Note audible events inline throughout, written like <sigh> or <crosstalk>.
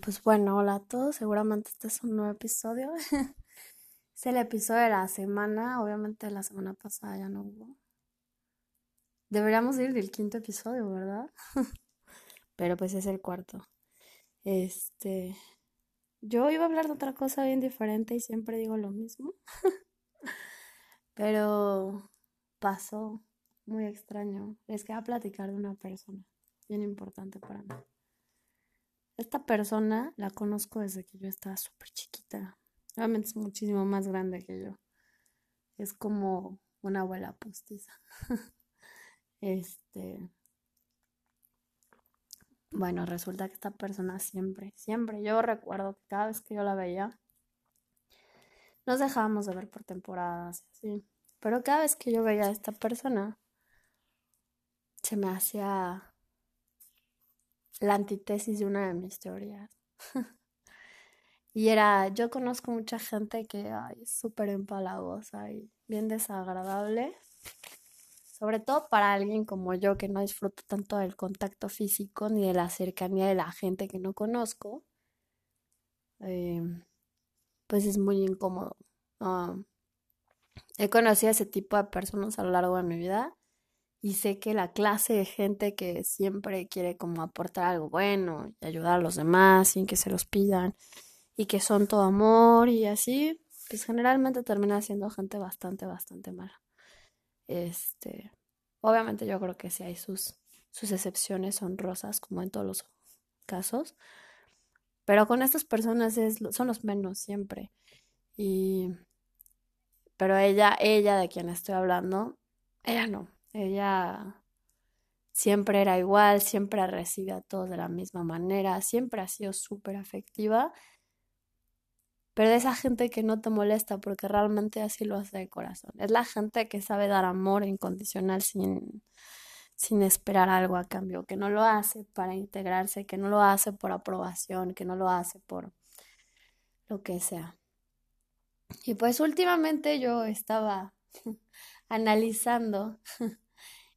Pues bueno, hola a todos, seguramente este es un nuevo episodio. <laughs> es el episodio de la semana, obviamente la semana pasada ya no hubo. Deberíamos ir del quinto episodio, ¿verdad? <laughs> Pero pues es el cuarto. Este, yo iba a hablar de otra cosa bien diferente y siempre digo lo mismo. <laughs> Pero pasó muy extraño. Les quería platicar de una persona bien importante para mí. Esta persona la conozco desde que yo estaba súper chiquita. Obviamente es muchísimo más grande que yo. Es como una abuela postiza. <laughs> este. Bueno, resulta que esta persona siempre, siempre, yo recuerdo que cada vez que yo la veía, nos dejábamos de ver por temporadas, así. Pero cada vez que yo veía a esta persona, se me hacía la antítesis de una de mis teorías. <laughs> y era, yo conozco mucha gente que es súper empalagosa y bien desagradable, sobre todo para alguien como yo que no disfruto tanto del contacto físico ni de la cercanía de la gente que no conozco, em, pues es muy incómodo. Ah, he conocido a ese tipo de personas a lo largo de mi vida y sé que la clase de gente que siempre quiere como aportar algo bueno y ayudar a los demás sin que se los pidan y que son todo amor y así, pues generalmente termina siendo gente bastante, bastante mala. Este, obviamente yo creo que sí hay sus, sus excepciones honrosas como en todos los casos, pero con estas personas es, son los menos siempre. Y, pero ella, ella de quien estoy hablando, ella no, ella siempre era igual, siempre recibe a todos de la misma manera, siempre ha sido súper afectiva, pero de esa gente que no te molesta porque realmente así lo hace de corazón. Es la gente que sabe dar amor incondicional sin, sin esperar algo a cambio, que no lo hace para integrarse, que no lo hace por aprobación, que no lo hace por lo que sea. Y pues últimamente yo estaba <laughs> analizando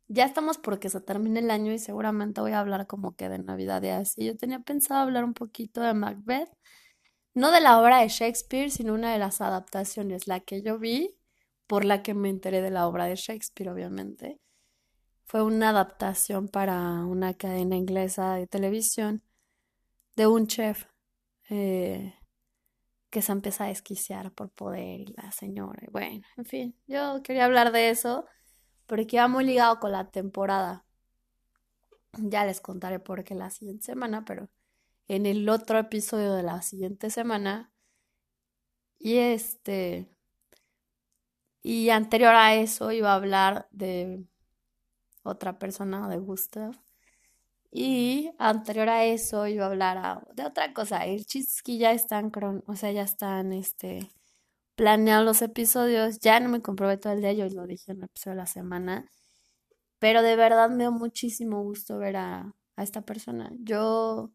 ya estamos porque se termina el año y seguramente voy a hablar como que de Navidad y así. Yo tenía pensado hablar un poquito de Macbeth, no de la obra de Shakespeare, sino una de las adaptaciones, la que yo vi, por la que me enteré de la obra de Shakespeare, obviamente. Fue una adaptación para una cadena inglesa de televisión de un chef eh, que se empieza a desquiciar por poder y la señora. Y bueno, en fin, yo quería hablar de eso porque va muy ligado con la temporada. Ya les contaré por qué la siguiente semana, pero en el otro episodio de la siguiente semana y este y anterior a eso iba a hablar de otra persona, de Gustav. Y anterior a eso iba a hablar de otra cosa. El chiste ya están, o sea, ya están, este, planeado los episodios, ya no me comprobé todo el día, yo lo dije en el episodio de la semana, pero de verdad me dio muchísimo gusto ver a, esta persona. Yo,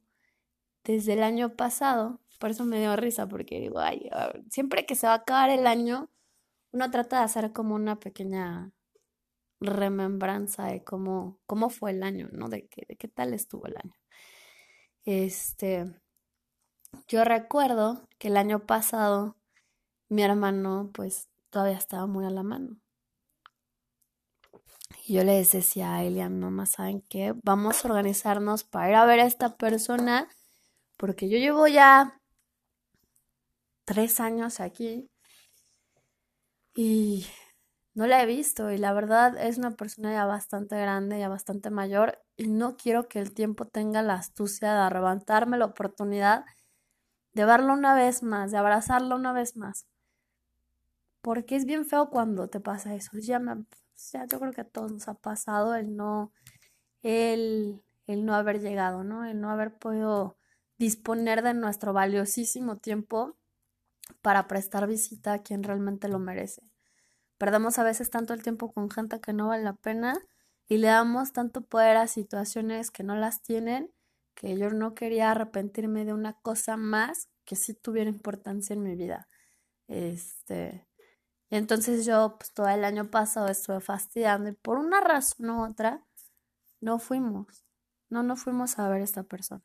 desde el año pasado, por eso me dio risa, porque digo, ay, siempre que se va a acabar el año, uno trata de hacer como una pequeña remembranza de cómo, cómo fue el año, ¿no? De, de qué tal estuvo el año. Este, yo recuerdo que el año pasado mi hermano pues todavía estaba muy a la mano. Y yo les decía a él y a mi mamá, ¿saben qué? Vamos a organizarnos para ir a ver a esta persona, porque yo llevo ya tres años aquí y no la he visto y la verdad es una persona ya bastante grande, ya bastante mayor y no quiero que el tiempo tenga la astucia de arrebatarme la oportunidad de verlo una vez más, de abrazarlo una vez más. Porque es bien feo cuando te pasa eso. Ya me, sea, yo creo que a todos nos ha pasado el no, el, el no haber llegado, ¿no? El no haber podido disponer de nuestro valiosísimo tiempo para prestar visita a quien realmente lo merece. Perdemos a veces tanto el tiempo con gente que no vale la pena y le damos tanto poder a situaciones que no las tienen que yo no quería arrepentirme de una cosa más que sí tuviera importancia en mi vida. Este, entonces yo, pues todo el año pasado estuve fastidiando y por una razón u otra, no fuimos. No, no fuimos a ver a esta persona.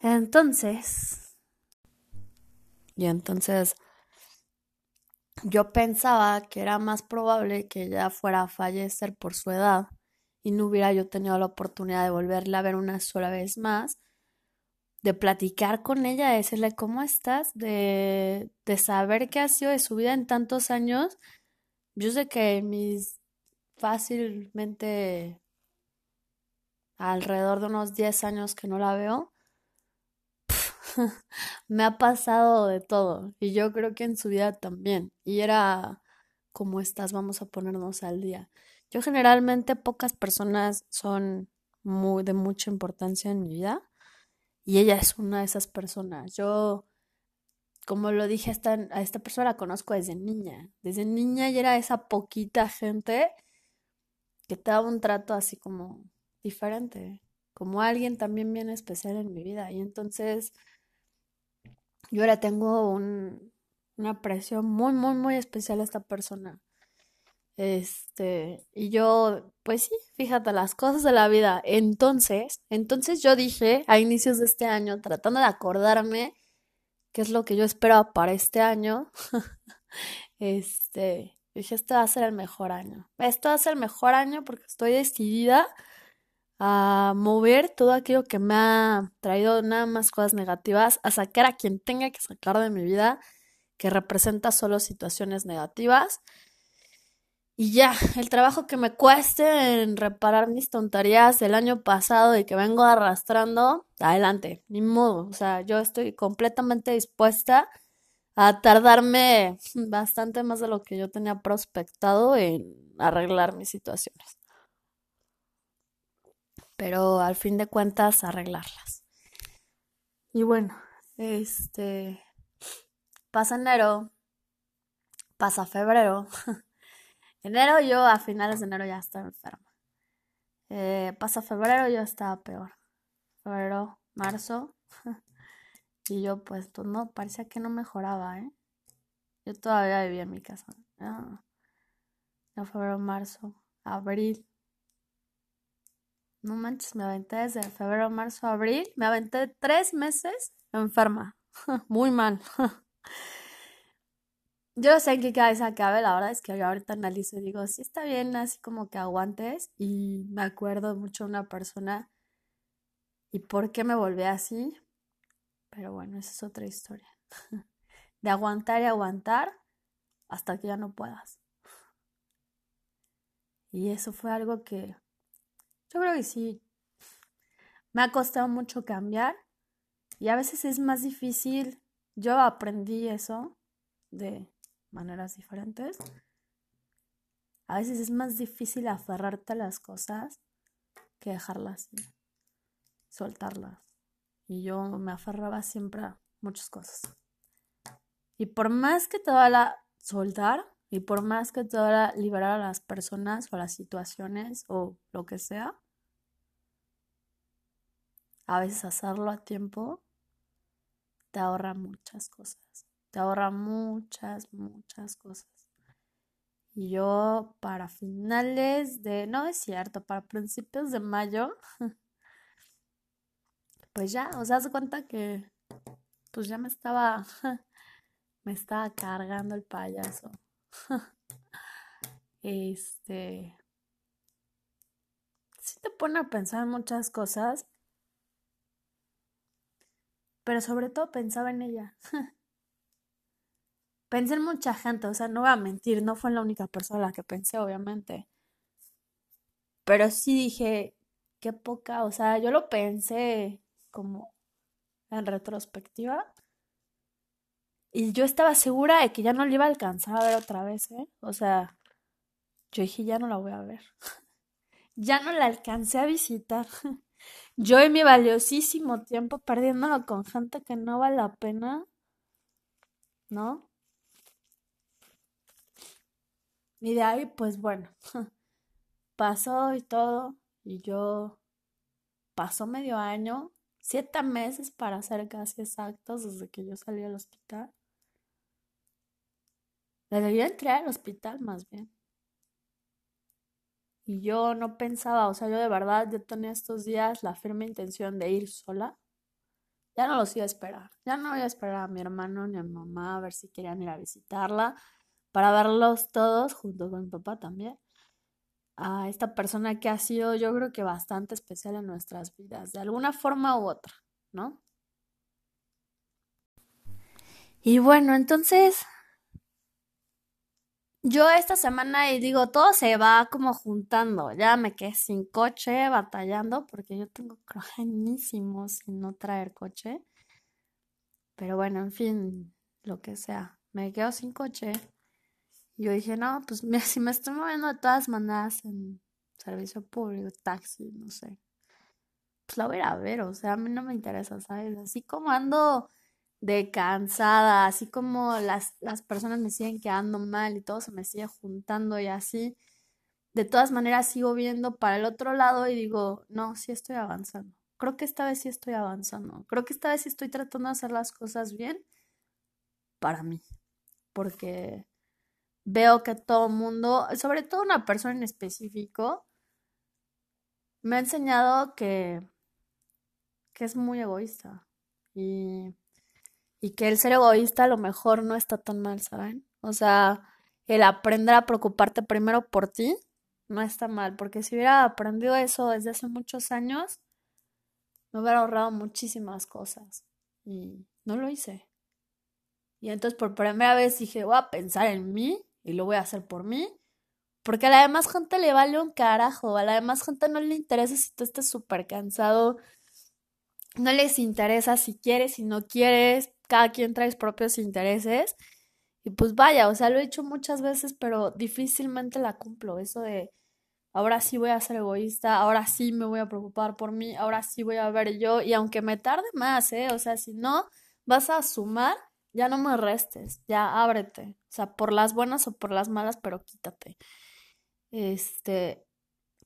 Entonces, y entonces yo pensaba que era más probable que ella fuera a fallecer por su edad y no hubiera yo tenido la oportunidad de volverla a ver una sola vez más, de platicar con ella, de decirle cómo estás, de, de saber qué ha sido de su vida en tantos años. Yo sé que mis fácilmente alrededor de unos 10 años que no la veo, <laughs> me ha pasado de todo y yo creo que en su vida también. Y era, ¿cómo estás? Vamos a ponernos al día. Yo generalmente pocas personas son muy de mucha importancia en mi vida y ella es una de esas personas. Yo, como lo dije, esta, a esta persona la conozco desde niña. Desde niña y era esa poquita gente que te daba un trato así como diferente, como alguien también bien especial en mi vida. Y entonces yo ahora tengo un, una aprecio muy, muy, muy especial a esta persona. Este, y yo, pues sí, fíjate las cosas de la vida. Entonces, entonces yo dije a inicios de este año, tratando de acordarme qué es lo que yo esperaba para este año, <laughs> este, dije, este va a ser el mejor año. Este va a ser el mejor año porque estoy decidida a mover todo aquello que me ha traído nada más cosas negativas, a sacar a quien tenga que sacar de mi vida, que representa solo situaciones negativas y ya, el trabajo que me cueste en reparar mis tonterías del año pasado y que vengo arrastrando, adelante, ni modo. O sea, yo estoy completamente dispuesta a tardarme bastante más de lo que yo tenía prospectado en arreglar mis situaciones. Pero al fin de cuentas, arreglarlas. Y bueno, este. Pasa enero, pasa febrero. <laughs> Enero yo a finales de enero ya estaba enferma. Eh, pasa febrero yo estaba peor. Febrero, marzo. <laughs> y yo pues, pues, no, parecía que no mejoraba, ¿eh? Yo todavía vivía en mi casa. Ah, febrero, marzo, abril. No manches, me aventé desde febrero, marzo, abril. Me aventé tres meses enferma. <laughs> Muy mal. <laughs> Yo sé en qué cabeza cabe, la verdad es que yo ahorita analizo y digo, sí está bien, así como que aguantes. Y me acuerdo mucho de una persona y por qué me volví así. Pero bueno, esa es otra historia. <laughs> De aguantar y aguantar hasta que ya no puedas. Y eso fue algo que yo creo que sí me ha costado mucho cambiar y a veces es más difícil. Yo aprendí eso de maneras diferentes. A veces es más difícil aferrarte a las cosas que dejarlas, soltarlas. Y yo me aferraba siempre a muchas cosas. Y por más que te la soltar, y por más que te la liberar a las personas o a las situaciones o lo que sea, a veces hacerlo a tiempo te ahorra muchas cosas te ahorra muchas, muchas cosas. Y yo para finales de, no es cierto, para principios de mayo, <laughs> pues ya, o sea, se cuenta que pues ya me estaba, <laughs> me estaba cargando el payaso. <laughs> Este, sí te pone a pensar muchas cosas, pero sobre todo pensaba en ella. Pensé en mucha gente, o sea, no voy a mentir, no fue la única persona a la que pensé, obviamente. Pero sí dije, qué poca, o sea, yo lo pensé como en retrospectiva. Y yo estaba segura de que ya no le iba a alcanzar a ver otra vez, ¿eh? O sea, yo dije, ya no la voy a ver. <laughs> ya no la alcancé a visitar. <laughs> yo y mi valiosísimo tiempo perdiéndolo con gente que no vale la pena, ¿no? Y de ahí, pues bueno, <laughs> pasó y todo, y yo pasó medio año, siete meses para ser casi exactos desde que yo salí al hospital. Desde yo entré al hospital más bien. Y yo no pensaba, o sea, yo de verdad, yo tenía estos días la firme intención de ir sola, ya no los iba a esperar. Ya no voy a esperar a mi hermano ni a mi mamá a ver si querían ir a visitarla para verlos todos junto con mi papá también. A esta persona que ha sido yo creo que bastante especial en nuestras vidas, de alguna forma u otra, ¿no? Y bueno, entonces yo esta semana y digo, todo se va como juntando. Ya me quedé sin coche, batallando, porque yo tengo <laughs> añísimo sin no traer coche. Pero bueno, en fin, lo que sea. Me quedo sin coche. Yo dije, no, pues <laughs> si me estoy moviendo de todas maneras en servicio público, taxi, no sé. Pues la voy a ver, o sea, a mí no me interesa, ¿sabes? Así como ando de cansada, así como las, las personas me siguen quedando mal y todo se me sigue juntando y así, de todas maneras sigo viendo para el otro lado y digo, no, sí estoy avanzando. Creo que esta vez sí estoy avanzando. Creo que esta vez sí estoy tratando de hacer las cosas bien para mí. Porque veo que todo mundo, sobre todo una persona en específico, me ha enseñado que, que es muy egoísta. Y y que el ser egoísta a lo mejor no está tan mal, ¿saben? O sea, el aprender a preocuparte primero por ti no está mal, porque si hubiera aprendido eso desde hace muchos años, me hubiera ahorrado muchísimas cosas y no lo hice. Y entonces por primera vez dije, voy a pensar en mí y lo voy a hacer por mí. Porque a la demás gente le vale un carajo, a la demás gente no le interesa si tú estás súper cansado, no les interesa si quieres, si no quieres, cada quien trae sus propios intereses. Y pues vaya, o sea, lo he hecho muchas veces, pero difícilmente la cumplo. Eso de ahora sí voy a ser egoísta, ahora sí me voy a preocupar por mí, ahora sí voy a ver yo. Y aunque me tarde más, ¿eh? O sea, si no vas a sumar, ya no me restes, ya ábrete. O sea, por las buenas o por las malas, pero quítate. Este,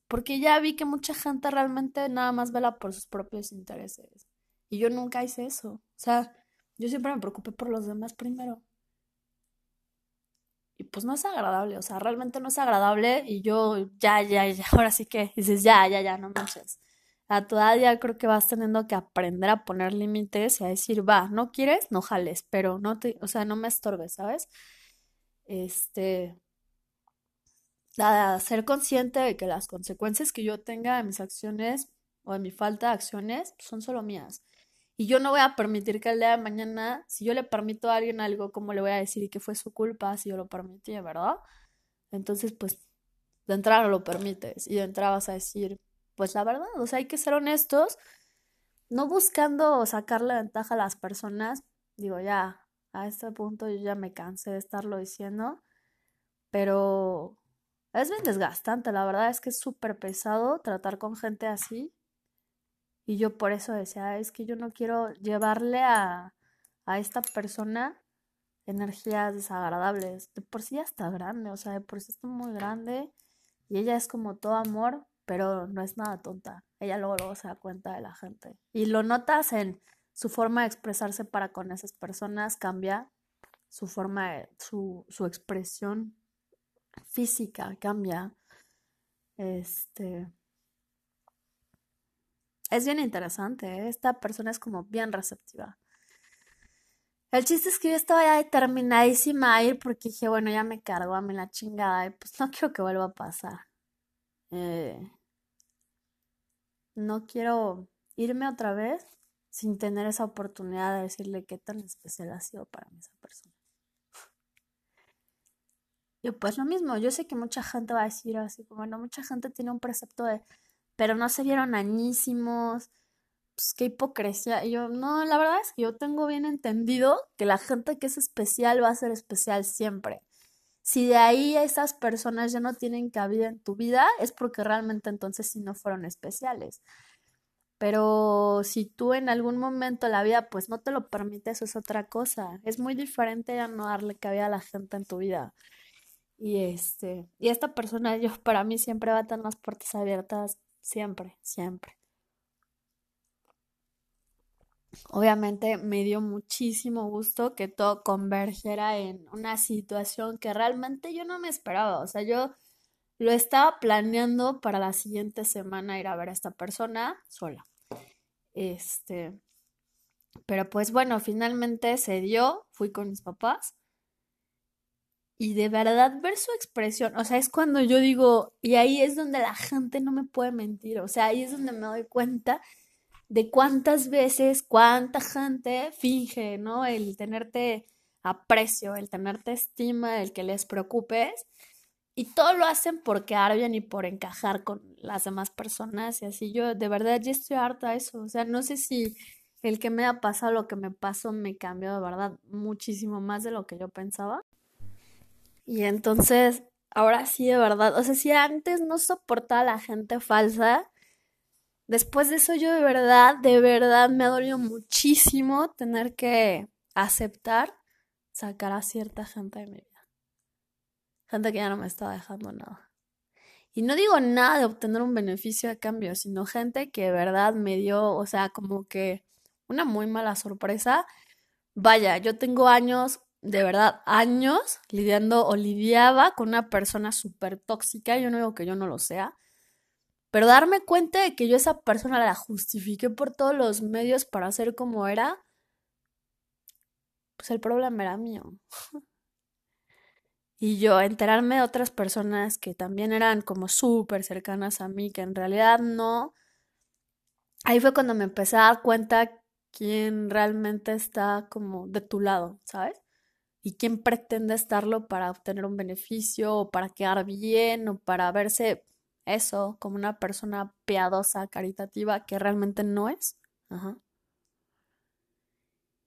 porque ya vi que mucha gente realmente nada más vela por sus propios intereses. Y yo nunca hice eso. O sea, yo siempre me preocupé por los demás primero. Y pues no es agradable, o sea, realmente no es agradable y yo ya, ya, ya, ahora sí que dices, ya, ya, ya, no manches. A todavía creo que vas teniendo que aprender a poner límites y a decir, va, no quieres, no jales, pero no te, o sea, no me estorbes, ¿sabes? Este, a ser consciente de que las consecuencias que yo tenga de mis acciones o de mi falta de acciones son solo mías. Y yo no voy a permitir que el día de mañana, si yo le permito a alguien algo, ¿cómo le voy a decir que fue su culpa si yo lo permití, verdad? Entonces, pues, de entrada no lo permites y de entrada vas a decir, pues la verdad, o sea, hay que ser honestos, no buscando sacarle ventaja a las personas. Digo, ya, a este punto yo ya me cansé de estarlo diciendo, pero es bien desgastante, la verdad es que es súper pesado tratar con gente así y yo por eso decía, es que yo no quiero llevarle a, a esta persona energías desagradables. De por sí ya está grande, o sea, de por sí está muy grande. Y ella es como todo amor, pero no es nada tonta. Ella luego, luego se da cuenta de la gente. Y lo notas en su forma de expresarse para con esas personas, cambia su forma, de, su, su expresión física cambia. Este, es bien interesante, ¿eh? esta persona es como bien receptiva. El chiste es que yo estaba ya determinadísima a ir porque dije, bueno, ya me cargo a mí la chingada y pues no <laughs> quiero que vuelva a pasar. Eh, no quiero irme otra vez sin tener esa oportunidad de decirle qué tan especial ha sido para mí esa persona. Y pues lo mismo, yo sé que mucha gente va a decir así, como, bueno, mucha gente tiene un precepto de pero no se vieron añísimos. Pues qué hipocresía. Y yo, no, la verdad es que yo tengo bien entendido que la gente que es especial va a ser especial siempre. Si de ahí esas personas ya no tienen cabida en tu vida, es porque realmente entonces sí no fueron especiales. Pero si tú en algún momento de la vida pues no te lo permite, eso es otra cosa. Es muy diferente ya no darle cabida a la gente en tu vida. Y este, y esta persona yo para mí siempre va a tener las puertas abiertas siempre, siempre. Obviamente me dio muchísimo gusto que todo convergiera en una situación que realmente yo no me esperaba. O sea, yo lo estaba planeando para la siguiente semana ir a ver a esta persona sola. Este, Pero pues bueno, finalmente se dio, fui con mis papás. Y de verdad ver su expresión, o sea, es cuando yo digo, y ahí es donde la gente no me puede mentir, o sea, ahí es donde me doy cuenta de cuántas veces, cuánta gente finge, ¿no? El tenerte aprecio, el tenerte estima, el que les preocupes. Y todo lo hacen por quedar bien y por encajar con las demás personas. Y así yo de verdad ya estoy harta de eso. O sea, no sé si el que me ha pasado lo que me pasó me cambió de verdad muchísimo más de lo que yo pensaba. Y entonces, ahora sí de verdad, o sea, si antes no soportaba a la gente falsa, después de eso yo de verdad, de verdad me ha dolido muchísimo tener que aceptar sacar a cierta gente de mi vida. Gente que ya no me estaba dejando nada. Y no digo nada de obtener un beneficio a cambio, sino gente que de verdad me dio, o sea, como que una muy mala sorpresa. Vaya, yo tengo años, de verdad, años lidiando o lidiaba con una persona súper tóxica. Yo no digo que yo no lo sea. Pero darme cuenta de que yo esa persona la justifiqué por todos los medios para ser como era, pues el problema era mío. <laughs> y yo enterarme de otras personas que también eran como súper cercanas a mí, que en realidad no. Ahí fue cuando me empecé a dar cuenta quién realmente está como de tu lado, ¿sabes? Y quién pretende estarlo para obtener un beneficio o para quedar bien o para verse eso como una persona piadosa, caritativa, que realmente no es. Ajá.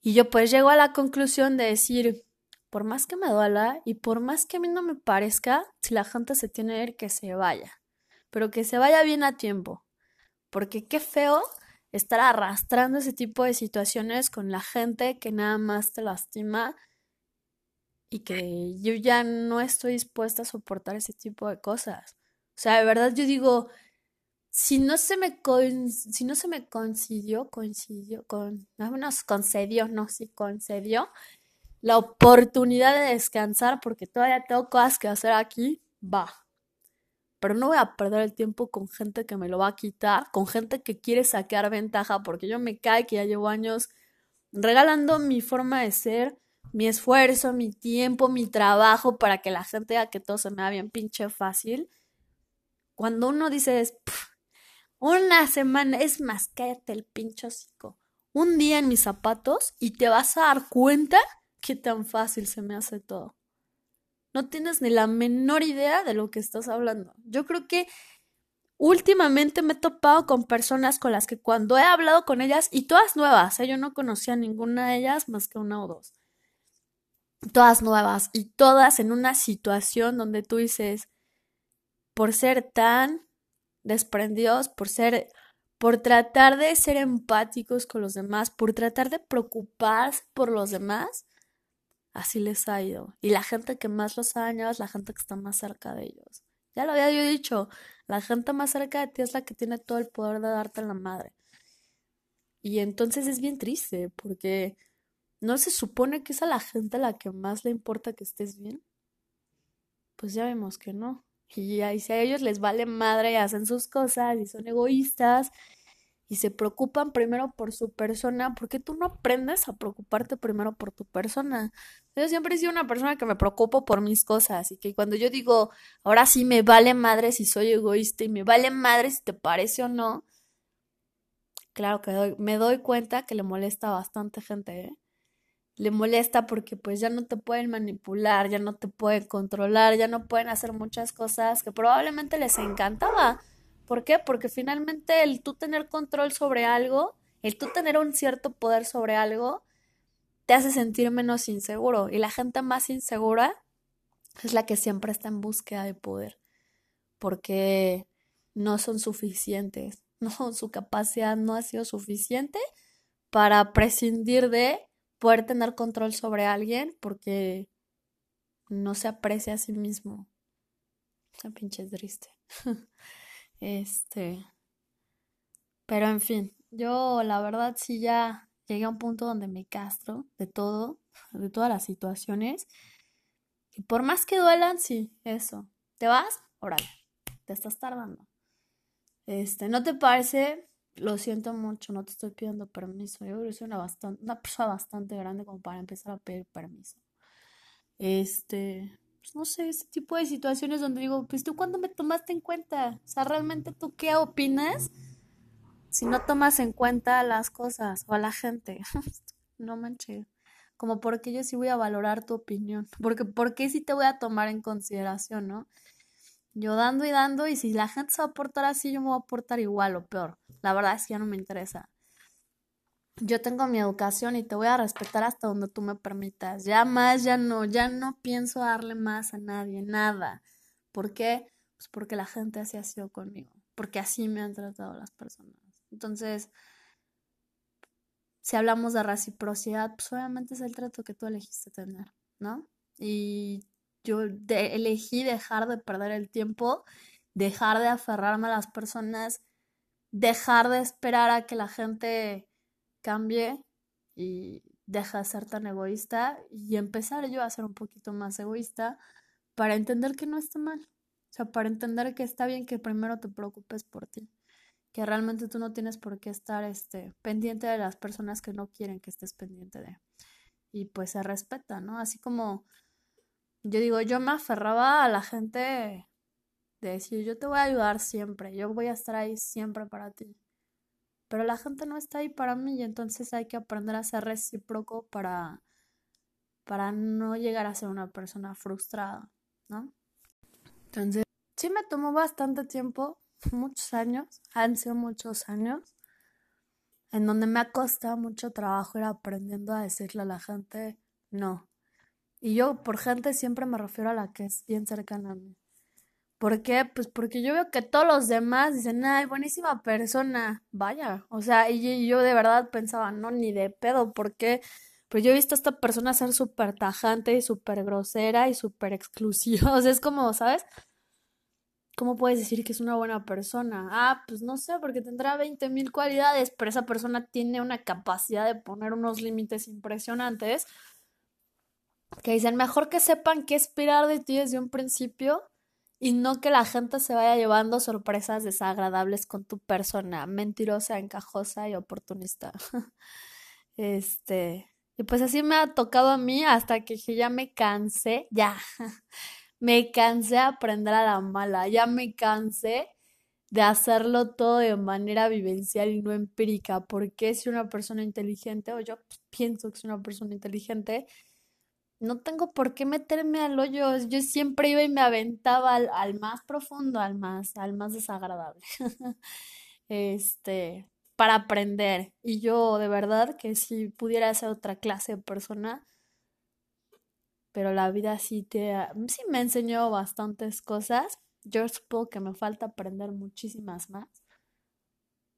Y yo pues llego a la conclusión de decir, por más que me duela y por más que a mí no me parezca, si la gente se tiene que ir, que se vaya. Pero que se vaya bien a tiempo. Porque qué feo estar arrastrando ese tipo de situaciones con la gente que nada más te lastima y que yo ya no estoy dispuesta a soportar ese tipo de cosas. O sea, de verdad yo digo, si no se me si no se me coincidió, con, no nos concedió, no, si concedió la oportunidad de descansar porque todavía tengo cosas que hacer aquí, va. Pero no voy a perder el tiempo con gente que me lo va a quitar, con gente que quiere sacar ventaja, porque yo me cae que ya llevo años regalando mi forma de ser, mi esfuerzo, mi tiempo, mi trabajo para que la gente vea que todo se me da bien pinche fácil. Cuando uno dice, una semana, es más, cállate el pincho hocico. Un día en mis zapatos y te vas a dar cuenta que tan fácil se me hace todo. No tienes ni la menor idea de lo que estás hablando. Yo creo que últimamente me he topado con personas con las que cuando he hablado con ellas, y todas nuevas, ¿eh? yo no conocía ninguna de ellas más que una o dos. Todas nuevas y todas en una situación donde tú dices, por ser tan desprendidos, por ser, por tratar de ser empáticos con los demás, por tratar de preocuparse por los demás, así les ha ido. Y la gente que más los ha dañado es la gente que está más cerca de ellos. Ya lo había dicho, la gente más cerca de ti es la que tiene todo el poder de darte la madre. Y entonces es bien triste, porque no se supone que es a la gente a la que más le importa que estés bien. Pues ya vemos que no. Y ahí si a ellos les vale madre y hacen sus cosas y son egoístas y se preocupan primero por su persona, ¿por qué tú no aprendes a preocuparte primero por tu persona? Yo siempre he sido una persona que me preocupo por mis cosas y que cuando yo digo, ahora sí me vale madre si soy egoísta y me vale madre si te parece o no, claro que me doy cuenta que le molesta a bastante gente, ¿eh? Le molesta porque pues ya no te pueden manipular, ya no te pueden controlar, ya no pueden hacer muchas cosas que probablemente les encantaba. ¿Por qué? Porque finalmente el tú tener control sobre algo, el tú tener un cierto poder sobre algo, te hace sentir menos inseguro. Y la gente más insegura es la que siempre está en búsqueda de poder. Porque no son suficientes. <laughs> No, su capacidad no ha sido suficiente para prescindir de poder tener control sobre alguien porque no se aprecia a sí mismo. Esa pinche triste. <laughs> este. Pero en fin, yo la verdad sí ya llegué a un punto donde me castro de todo, de todas las situaciones. Y por más que duelan, sí, eso. ¿Te vas? Órale, te estás tardando. Este, ¿no te parece lo siento mucho, no te estoy pidiendo permiso. Yo creo que soy una, bastante, una persona bastante grande como para empezar a pedir permiso. Este, pues no sé, ese tipo de situaciones donde digo, pues tú cuándo me tomaste en cuenta, o sea, realmente tú qué opinas si no tomas en cuenta las cosas o a la gente. <laughs> no manches. Como porque yo sí voy a valorar tu opinión, <laughs> porque porque sí te voy a tomar en consideración, ¿no? Yo dando y dando y si la gente se va a portar así, yo me voy a portar igual o peor. La verdad es que ya no me interesa yo tengo mi educación y te voy a respetar hasta donde tú me permitas. Ya más, ya no, ya no pienso darle más a nadie, nada. ¿Por qué? Pues porque la gente así ha sido conmigo, porque así me han tratado las personas. Entonces, si hablamos de reciprocidad, pues obviamente es el trato que tú elegiste tener, ¿no? Y yo elegí dejar de perder el tiempo, dejar de aferrarme a las personas, dejar de esperar a que la gente cambie y deja de ser tan egoísta y empezar yo a ser un poquito más egoísta para entender que no está mal. O sea, para entender que está bien que primero te preocupes por ti. Que realmente tú no tienes por qué estar este, pendiente de las personas que no quieren que estés pendiente de. Y pues se respeta, ¿no? Así como yo digo, yo me aferraba a la gente de decir, yo te voy a ayudar siempre, yo voy a estar ahí siempre para ti pero la gente no está ahí para mí y entonces hay que aprender a ser recíproco para, para no llegar a ser una persona frustrada, ¿no? Entonces, sí me tomó bastante tiempo, muchos años, han sido muchos años, en donde me ha costado mucho trabajo ir aprendiendo a decirle a la gente no. Y yo por gente siempre me refiero a la que es bien cercana a mí. ¿Por qué? Pues porque yo veo que todos los demás dicen, ay, buenísima persona, vaya. O sea, y yo de verdad pensaba, no, ni de pedo, ¿por qué? Pues yo he visto a esta persona ser súper tajante y súper grosera y súper exclusiva. <laughs> O sea, es como, ¿sabes? ¿Cómo puedes decir que es una buena persona? Ah, pues no sé, porque tendrá 20 mil cualidades, pero esa persona tiene una capacidad de poner unos límites impresionantes que dicen, mejor que sepan qué esperar de ti desde un principio y no que la gente se vaya llevando sorpresas desagradables con tu persona, mentirosa, encajosa y oportunista. <laughs> este, y pues así me ha tocado a mí hasta que ya me cansé, ya, <laughs> me cansé de aprender a la mala, ya me cansé de hacerlo todo de manera vivencial y no empírica, porque si una persona inteligente, o yo pienso que es una persona inteligente, no tengo por qué meterme al hoyo. Yo siempre iba y me aventaba al, más profundo, al más, al más desagradable. <laughs> este, para aprender. Y yo de verdad que si pudiera ser otra clase de persona, pero la vida sí te sí me enseñó bastantes cosas. Yo supongo que me falta aprender muchísimas más.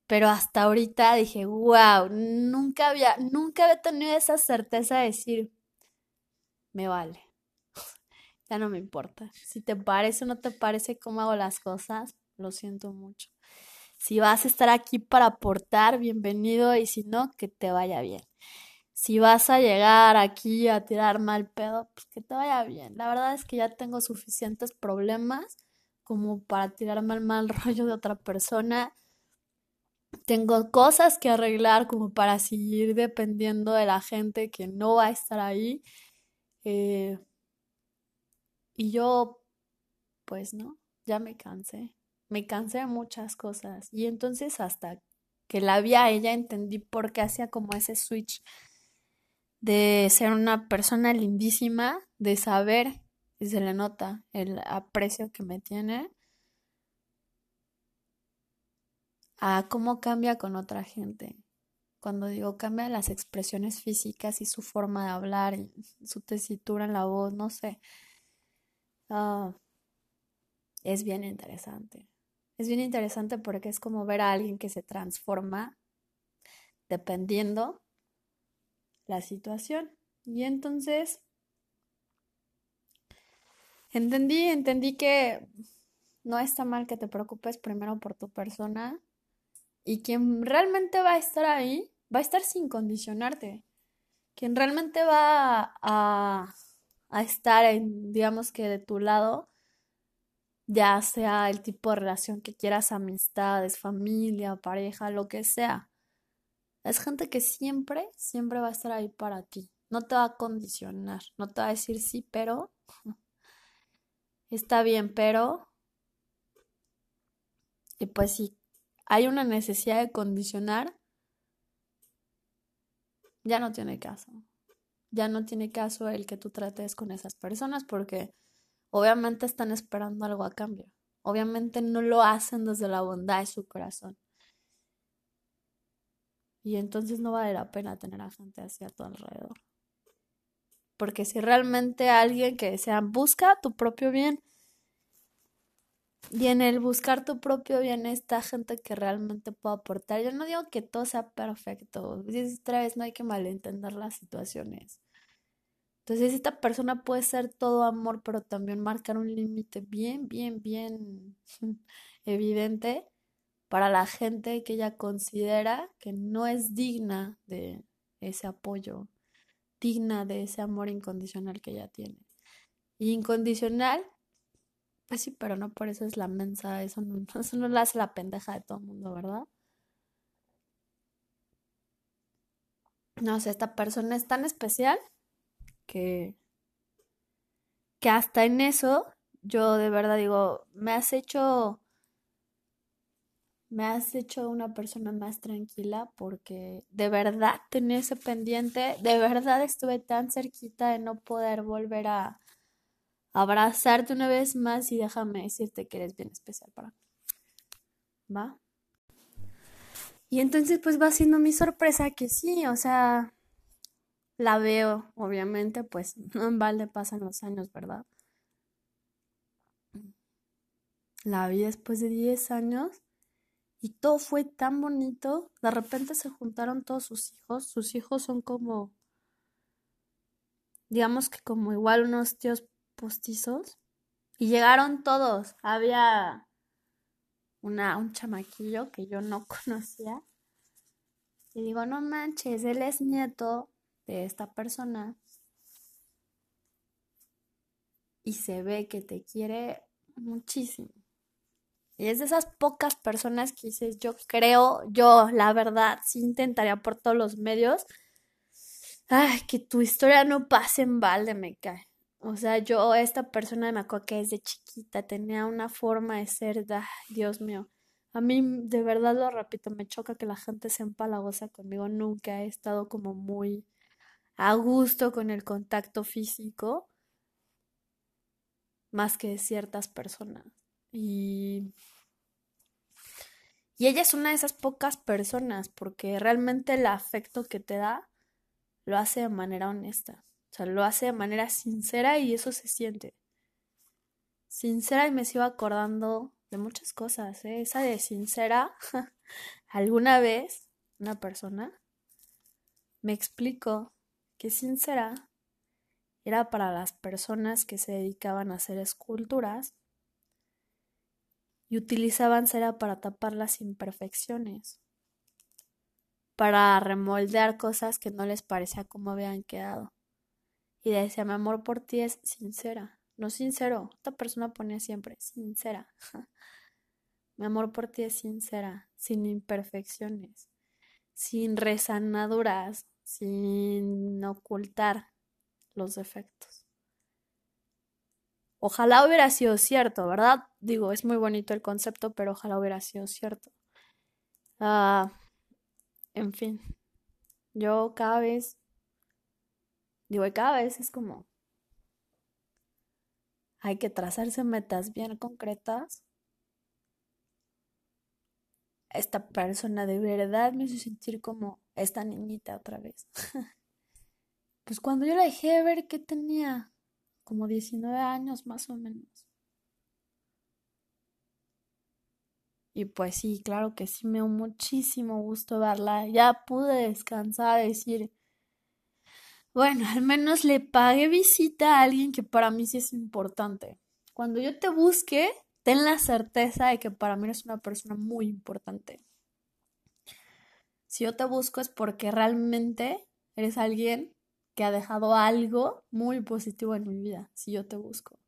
Pero hasta ahorita dije, wow, nunca había, nunca había tenido esa certeza de decir, me vale. <laughs> ya no me importa. Si te parece o no te parece cómo hago las cosas, lo siento mucho. Si vas a estar aquí para aportar, bienvenido y si no, que te vaya bien. Si vas a llegar aquí a tirar mal pedo, pues que te vaya bien. La verdad es que ya tengo suficientes problemas como para tirarme al mal <laughs> rollo de otra persona. Tengo cosas que arreglar como para seguir dependiendo de la gente que no va a estar ahí eh, y yo, pues no, ya me cansé. Me cansé de muchas cosas. Y entonces hasta que la vi a ella entendí por qué hacía como ese switch de ser una persona lindísima, de saber, y se le nota el aprecio que me tiene, a cómo cambia con otra gente. Cuando digo cambia las expresiones físicas y su forma de hablar, y su tesitura en la voz, no sé. Ah, es bien interesante. Es bien interesante porque es como ver a alguien que se transforma dependiendo la situación. Y entonces entendí, entendí que no está mal que te preocupes primero por tu persona y quien realmente va a estar ahí, va a estar sin condicionarte. Quien realmente va a, a estar, en, digamos que de tu lado, ya sea el tipo de relación que quieras, amistades, familia, pareja, lo que sea. Es gente que siempre, siempre va a estar ahí para ti. No te va a condicionar, no te va a decir sí, pero está bien, pero... Y pues si hay una necesidad de condicionar, ya no tiene caso. Ya no tiene caso el que tú trates con esas personas porque obviamente están esperando algo a cambio. Obviamente no lo hacen desde la bondad de su corazón. Y entonces no vale la pena tener a gente así a tu alrededor. Porque si realmente alguien que sea busca tu propio bien, y en el buscar tu propio bien está gente que realmente puede aportar. Yo no digo que todo sea perfecto. Otra vez no hay que malentender las situaciones. Entonces esta persona puede ser todo amor, pero también marcar un límite bien, bien, bien <laughs> evidente para la gente que ella considera que no es digna de ese apoyo, digna de ese amor incondicional que ella tiene. Incondicional, pues sí, pero no por eso es la mensa, eso no, <laughs> eso no la hace la pendeja de todo el mundo, ¿verdad? No sé, esta persona es tan especial que, que hasta en eso yo de verdad digo, me has hecho me has hecho una persona más tranquila porque de verdad tenía ese pendiente, de verdad estuve tan cerquita de no poder volver a abrazarte una vez más y déjame decirte que eres bien especial para mí. ¿Va? Y entonces pues va siendo mi sorpresa que sí, o sea, la veo, obviamente, pues no <laughs> en balde pasan los años, ¿verdad? La vi después de 10 años y todo fue tan bonito. De repente se juntaron todos sus hijos. Sus hijos son como, digamos que como igual unos tíos postizos. Y llegaron todos. Había una, un chamaquillo que yo no <laughs> conocía. Y digo, no manches, él es nieto de esta persona y se ve que te quiere muchísimo. Y es de esas pocas personas que dices, yo creo, yo, la verdad, sí intentaría por todos los medios, ay, que tu historia no pase en balde, me cae. O sea, yo, esta persona me acuerdo que desde chiquita tenía una forma de ser, ay, Dios mío. A mí, de verdad lo repito, me choca que la gente se empalagosa conmigo. Nunca he estado como muy a gusto con el contacto físico más que ciertas personas. Y, y ella es una de esas pocas personas porque realmente el afecto que te da lo hace de manera honesta. O sea, lo hace de manera sincera y eso se siente. Sincera y me sigo acordando de muchas cosas. ¿eh? Esa de sincera, <laughs> alguna vez una persona me explicó que sincera era para las personas que se dedicaban a hacer esculturas y utilizaban cera para tapar las imperfecciones, para remoldear cosas que no les parecía como habían quedado. Y decía, mi amor por ti es sincera, no sincero. Esta persona ponía siempre, sincera. <laughs> mi amor por ti es sincera, sin imperfecciones, sin resanaduras, sin ocultar los defectos. Ojalá hubiera sido cierto, ¿verdad? Digo, es muy bonito el concepto, pero ojalá hubiera sido cierto. Ah, en fin, yo cada vez, digo, cada vez es como, hay que trazarse metas bien concretas. Esta persona de verdad me hizo sentir como esta niñita otra vez. <laughs> pues cuando yo la dejé de ver que tenía como 19 años más o menos. Y pues sí, claro que sí me dio muchísimo gusto verla. Ya pude descansar, decir, bueno, al menos le pagué visita a alguien que para mí sí es importante. Cuando yo te busque, ten la certeza de que para mí eres una persona muy importante. Si yo te busco es porque realmente eres alguien que ha dejado algo muy positivo en mi vida, si yo te busco.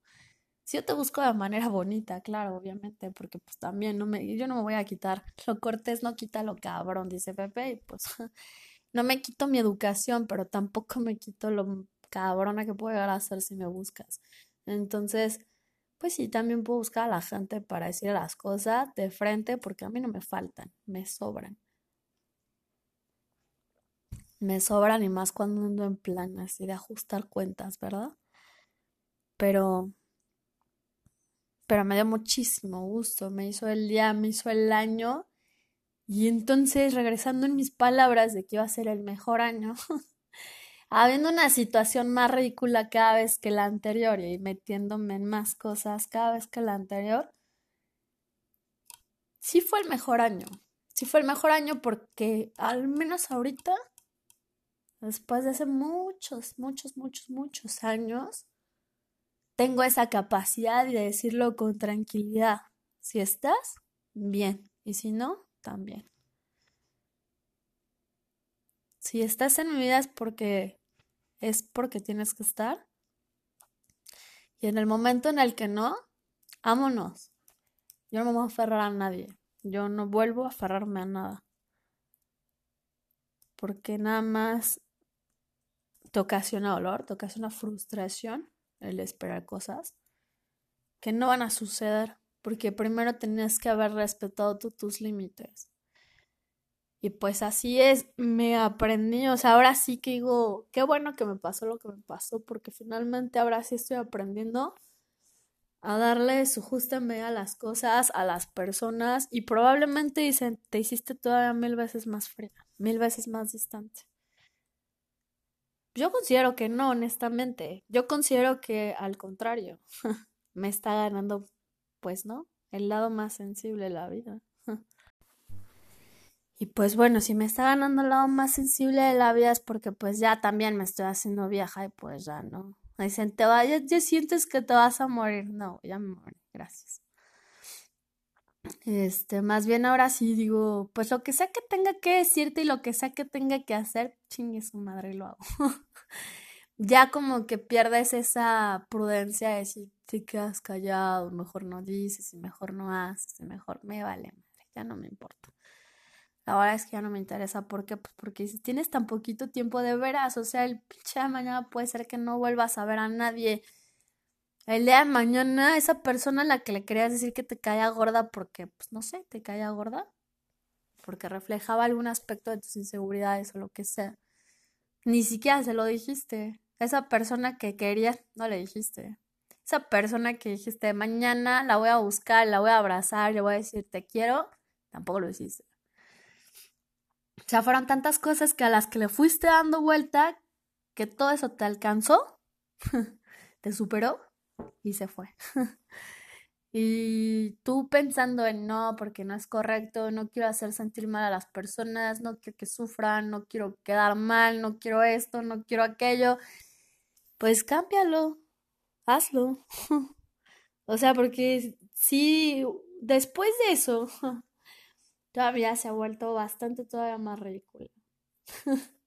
Si yo te busco de manera bonita, claro, obviamente, porque pues también no me, yo no me voy a quitar. Lo cortés no quita lo cabrón, dice Pepe, y pues <laughs> no me quito mi educación, pero tampoco me quito lo cabrona que puedo llegar a ser si me buscas. Entonces, pues sí, también puedo buscar a la gente para decir las cosas de frente, porque a mí no me faltan, me sobran. Me sobran y más cuando ando en plan así de ajustar cuentas, ¿verdad? Pero, pero me dio muchísimo gusto, me hizo el día, me hizo el año. Y entonces, regresando en mis palabras de que iba a ser el mejor año, <laughs> habiendo una situación más ridícula cada vez que la anterior y metiéndome en más cosas cada vez que la anterior, sí fue el mejor año. Sí fue el mejor año porque al menos ahorita, después de hace muchos, muchos, muchos, muchos años, tengo esa capacidad de decirlo con tranquilidad. Si estás, bien. Y si no, también. Si estás en mi vida es porque es porque tienes que estar. Y en el momento en el que no, ámonos. Yo no me voy a aferrar a nadie. Yo no vuelvo a aferrarme a nada. Porque nada más te ocasiona dolor, te ocasiona frustración el esperar cosas que no van a suceder, porque primero tenías que haber respetado tus límites. Y pues así es, me aprendí, o sea, ahora sí que digo, qué bueno que me pasó lo que me pasó, porque finalmente ahora sí estoy aprendiendo a darle su justa medida a las cosas, a las personas, y probablemente dicen, te hiciste todavía mil veces más fría, mil veces más distante. Yo considero que no, honestamente. Yo considero que al contrario, <laughs> me está ganando, pues, ¿no? El lado más sensible de la vida. <laughs> y pues bueno, si me está ganando el lado más sensible de la vida es porque pues ya también me estoy haciendo vieja y pues ya no. Dicen, te va, ya, ya sientes que te vas a morir. No, ya me morí, gracias. Este, más bien ahora sí digo, pues lo que sea que tenga que decirte y lo que sea que tenga que hacer, chingue su madre lo hago. <laughs> ya como que pierdes esa prudencia de si te quedas callado, mejor no dices, y mejor no haces, y mejor me vale ya no me importa. La verdad es que ya no me interesa, ¿por qué? Pues porque si tienes tan poquito tiempo de veras, o sea, el pinche mañana puede ser que no vuelvas a ver a nadie el día de mañana, esa persona a la que le querías decir que te caía gorda porque, pues no sé, te caía gorda, porque reflejaba algún aspecto de tus inseguridades o lo que sea, ni siquiera se lo dijiste. Esa persona que querías, no le dijiste. Esa persona que dijiste, mañana la voy a buscar, la voy a abrazar, le voy a decir te quiero, tampoco lo hiciste. O sea, fueron tantas cosas que a las que le fuiste dando vuelta, que todo eso te alcanzó, <laughs> te superó y se fue. <laughs> y tú pensando en no, porque no es correcto, no quiero hacer sentir mal a las personas, no quiero que sufran, no quiero quedar mal, no quiero esto, no quiero aquello, pues cámbialo, hazlo. <laughs> o sea, porque si después de eso <laughs> todavía se ha vuelto bastante todavía más ridículo. <laughs>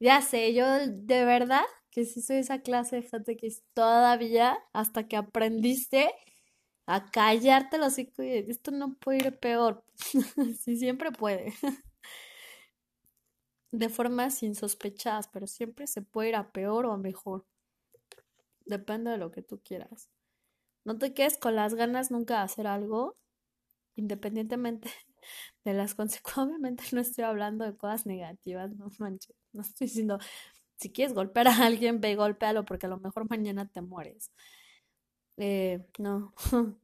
ya sé, yo de verdad que sí soy esa clase de gente que todavía hasta que aprendiste a callarte los y esto no puede ir peor. <laughs> sí, siempre puede. <laughs> de formas insospechadas, pero siempre se puede ir a peor o a mejor. Depende de lo que tú quieras. No te quedes con las ganas nunca de hacer algo, independientemente <laughs> de las consecuencias. Obviamente no estoy hablando de cosas negativas, no manches. No estoy diciendo, si quieres golpear a alguien, ve y golpéalo porque a lo mejor mañana te mueres. Eh, no. <laughs>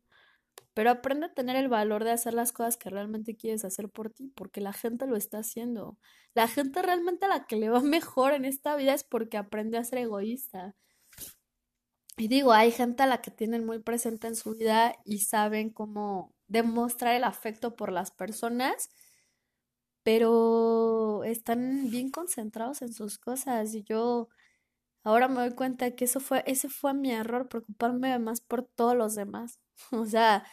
Pero aprende a tener el valor de hacer las cosas que realmente quieres hacer por ti, porque la gente lo está haciendo. La gente realmente a la que le va <laughs> mejor en esta vida es porque aprende a ser egoísta. Y digo, hay gente a la que tienen muy presente en su vida y saben cómo demostrar el afecto por las personas pero están bien concentrados en sus cosas y yo ahora me doy cuenta que eso fue, ese fue mi error, preocuparme más por todos los demás, <laughs> o sea,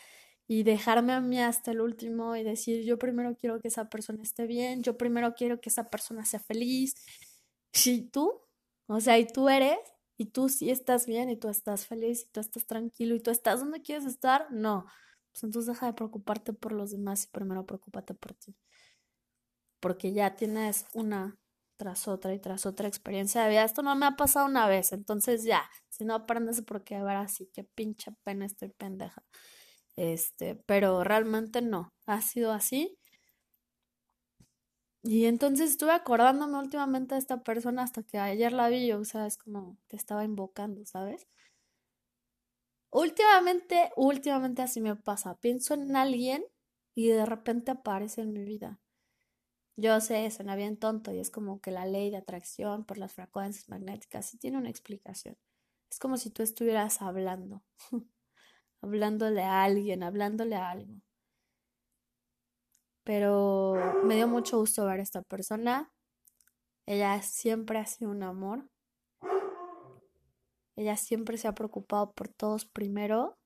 y dejarme a mí hasta el último y decir, yo primero quiero que esa persona esté bien, yo primero quiero que esa persona sea feliz. Si tú, o sea, y tú eres y tú sí estás bien y tú estás feliz y tú estás tranquilo y tú estás donde quieres estar, no. Pues entonces deja de preocuparte por los demás y primero preocúpate por ti. Porque ya tienes una tras otra y tras otra experiencia de vida. Esto no me ha pasado una vez, entonces ya, si no aprendes porque ahora sí, qué pinche pena estoy pendeja. Este, pero realmente no, ha sido así. Y entonces estuve acordándome últimamente de esta persona hasta que ayer la vi, o sea, es como te estaba invocando, ¿sabes? Últimamente, últimamente así me pasa. Pienso en alguien y de repente aparece en mi vida. Yo sé, suena bien tonto y es como que la ley de atracción por las frecuencias magnéticas sí tiene una explicación. Es como si tú estuvieras hablando, <laughs> hablándole a alguien, hablándole a algo. Pero me dio mucho gusto ver a esta persona. Ella siempre ha sido un amor. Ella siempre se ha preocupado por todos primero.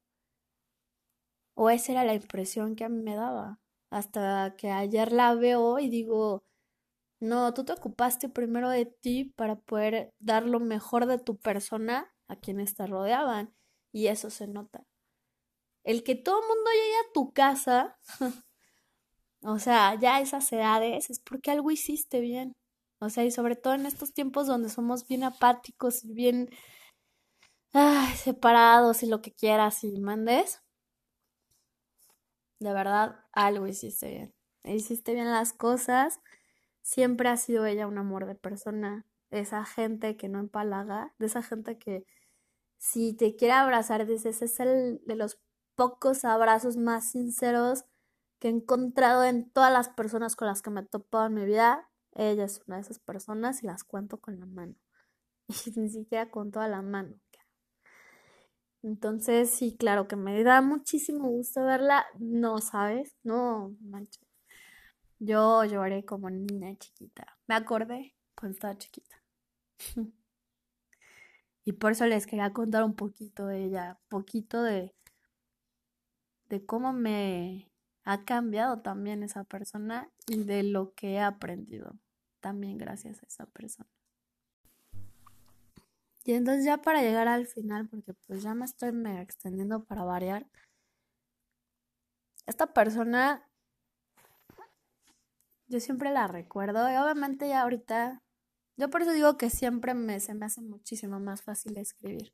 O esa era la impresión que a mí me daba. Hasta que ayer la veo y digo, no, tú te ocupaste primero de ti para poder dar lo mejor de tu persona a quienes te rodeaban. Y eso se nota. El que todo el mundo llegue a tu casa, <laughs> o sea, ya a esas edades, es porque algo hiciste bien. O sea, y sobre todo en estos tiempos donde somos bien apáticos y bien separados y lo que quieras y mandes. De verdad, algo hiciste bien. Hiciste bien las cosas. Siempre ha sido ella un amor de persona. Esa gente que no empalaga, de esa gente que si te quiere abrazar, dices, es el de los pocos abrazos más sinceros que he encontrado en todas las personas con las que me he topado en mi vida. Ella es una de esas personas y las cuento con la mano. <laughs> Y ni siquiera con toda la mano. Entonces, sí, claro que me da muchísimo gusto verla. No, ¿sabes? No, mancho. Yo lloré como niña chiquita. Me acordé cuando estaba chiquita. <laughs> Y por eso les quería contar un poquito de ella, poquito de, de cómo me ha cambiado también esa persona y de lo que he aprendido también gracias a esa persona. Y entonces ya para llegar al final, porque pues ya me estoy mega extendiendo para variar, esta persona yo siempre la recuerdo y obviamente ya ahorita yo por eso digo que siempre me, se me hace muchísimo más fácil escribir.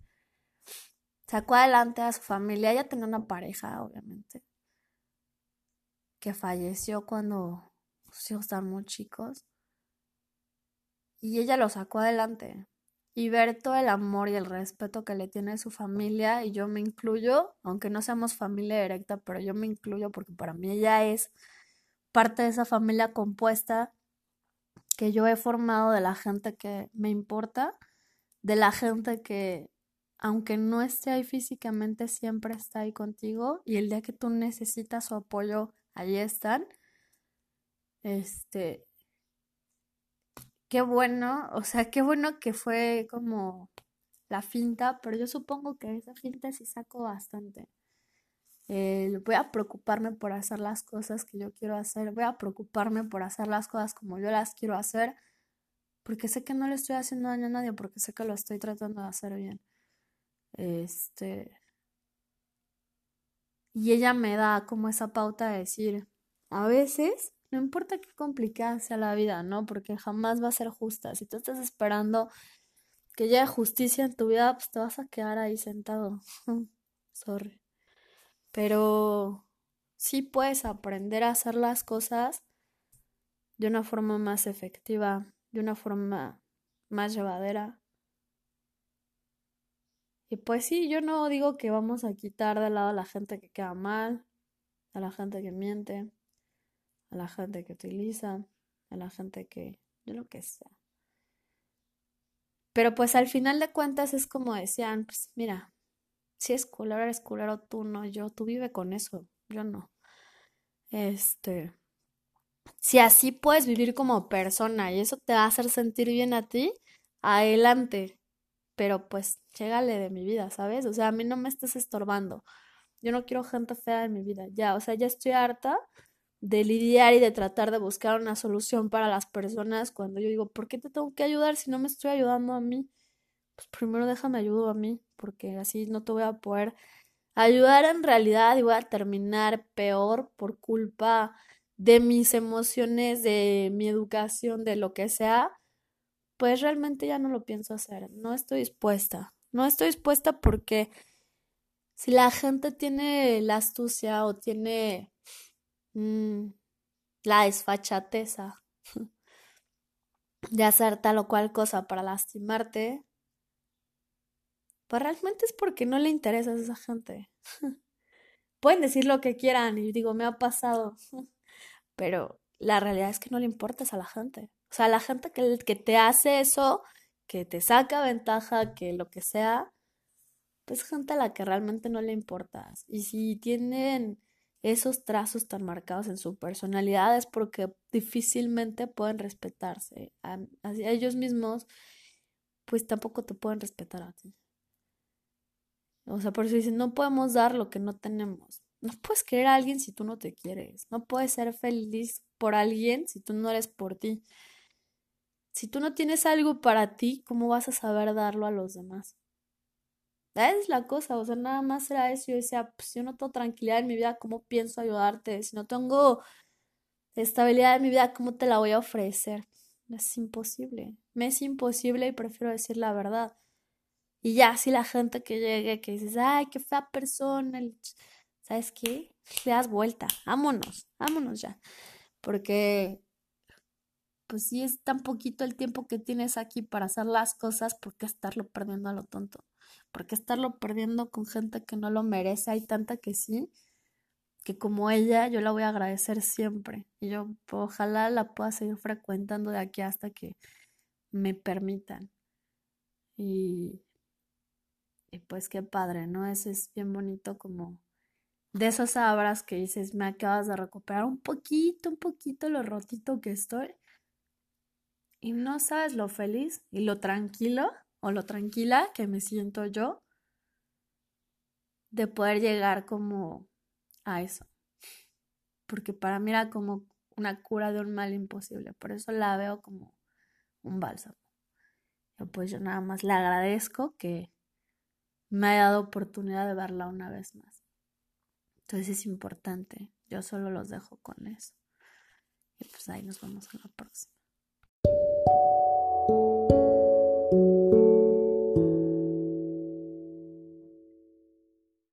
Sacó adelante a su familia, ella tenía una pareja, obviamente, que falleció cuando sus hijos estaban muy chicos. Y ella lo sacó adelante. Y ver todo el amor y el respeto que le tiene su familia, y yo me incluyo, aunque no seamos familia directa, pero yo me incluyo porque para mí ella es parte de esa familia compuesta que yo he formado de la gente que me importa, de la gente que, aunque no esté ahí físicamente, siempre está ahí contigo y el día que tú necesitas su apoyo, allí están. Este, qué bueno, o sea, qué bueno que fue como la finta, pero yo supongo que esa finta sí saco bastante. Eh, voy a preocuparme por hacer las cosas que yo quiero hacer, voy a preocuparme por hacer las cosas como yo las quiero hacer, porque sé que no le estoy haciendo daño a nadie, porque sé que lo estoy tratando de hacer bien. Este. Y ella me da como esa pauta de decir, a veces, no importa qué complicada sea la vida, ¿no? Porque jamás va a ser justa. Si tú estás esperando que haya justicia en tu vida, pues te vas a quedar ahí sentado. <laughs> Sorry. Pero sí puedes aprender a hacer las cosas de una forma más efectiva, de una forma más llevadera. Y pues sí, yo no digo que vamos a quitar de lado a la gente que queda mal, a la gente que miente, a la gente que utiliza, a la gente que, de lo que sea. Pero pues al final de cuentas es como decían, pues mira, si es culero, eres culero tú, no yo. Tú vive con eso, yo no. Este. Si así puedes vivir como persona y eso te va a hacer sentir bien a ti, adelante. Pero pues, llégale de mi vida, ¿sabes? O sea, a mí no me estés estorbando. Yo no quiero gente fea en mi vida, ya. O sea, ya estoy harta de lidiar y de tratar de buscar una solución para las personas cuando yo digo, ¿por qué te tengo que ayudar si no me estoy ayudando a mí? pues primero déjame ayudo a mí, porque así no te voy a poder ayudar en realidad y voy a terminar peor por culpa de mis emociones, de mi educación, de lo que sea, pues realmente ya no lo pienso hacer, no estoy dispuesta, no estoy dispuesta porque si la gente tiene la astucia o tiene mm, la desfachateza <laughs> de hacer tal o cual cosa para lastimarte, pues realmente es porque no le interesa a esa gente. <laughs> Pueden decir lo que quieran y digo, me ha pasado, <laughs> pero la realidad es que no le importas a la gente. O sea, la gente que, que te hace eso, que te saca ventaja, que lo que sea, pues gente a la que realmente no le importas. Y si tienen esos trazos tan marcados en su personalidad es porque difícilmente pueden respetarse a, ellos mismos, pues tampoco te pueden respetar a ti. O sea, por eso dicen, no podemos dar lo que no tenemos. No puedes querer a alguien si tú no te quieres. No puedes ser feliz por alguien si tú no eres por ti. Si tú no tienes algo para ti, ¿cómo vas a saber darlo a los demás? Es la cosa, o sea, nada más era eso. Yo decía, pues yo no tengo tranquilidad en mi vida, ¿cómo pienso ayudarte? Si no tengo estabilidad en mi vida, ¿cómo te la voy a ofrecer? Es imposible. Me es imposible y prefiero decir la verdad. Y ya, si la gente que llegue, que dices, ay, qué fea persona, ¿sabes qué? Le das vuelta, vámonos, vámonos ya. Porque, pues si es tan poquito el tiempo que tienes aquí para hacer las cosas, ¿por qué estarlo perdiendo a lo tonto? Porque estarlo perdiendo con gente que no lo merece? Hay tanta que sí, que como ella yo la voy a agradecer siempre. Y yo ojalá la pueda seguir frecuentando de aquí hasta que me permitan. Y, pues qué padre, ¿no? Ese es bien bonito como de esas abras que dices, me acabas de recuperar un poquito, un poquito lo rotito que estoy. Y no sabes lo feliz y lo tranquilo o lo tranquila que me siento yo de poder llegar como a eso. Porque para mí era como una cura de un mal imposible. Por eso la veo como un bálsamo. pues yo nada más le agradezco que me haya dado oportunidad de verla una vez más. Entonces es importante. Yo solo los dejo con eso. Y pues ahí nos vemos en la próxima.